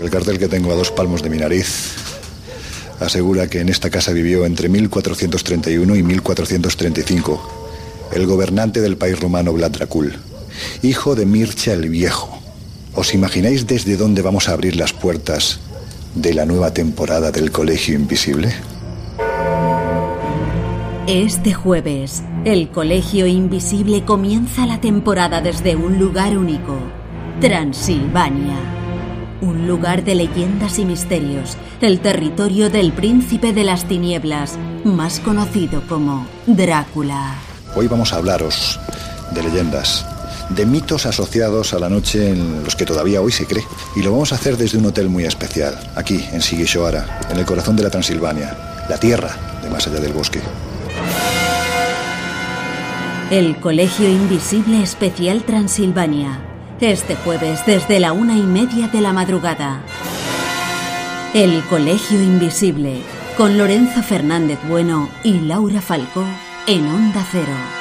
El cartel que tengo a dos palmos de mi nariz asegura que en esta casa vivió entre 1431 y 1435 el gobernante del país romano Vlad Dracul, hijo de Mircea el Viejo. ¿Os imagináis desde dónde vamos a abrir las puertas de la nueva temporada del Colegio Invisible? Este jueves, el Colegio Invisible comienza la temporada desde un lugar único, Transilvania. Un lugar de leyendas y misterios, el territorio del príncipe de las tinieblas, más conocido como Drácula. Hoy vamos a hablaros de leyendas, de mitos asociados a la noche en los que todavía hoy se cree. Y lo vamos a hacer desde un hotel muy especial, aquí en Sigishoara, en el corazón de la Transilvania, la tierra de más allá del bosque. El Colegio Invisible Especial Transilvania. Este jueves desde la una y media de la madrugada. El Colegio Invisible con Lorenzo Fernández Bueno y Laura Falcó en Onda Cero.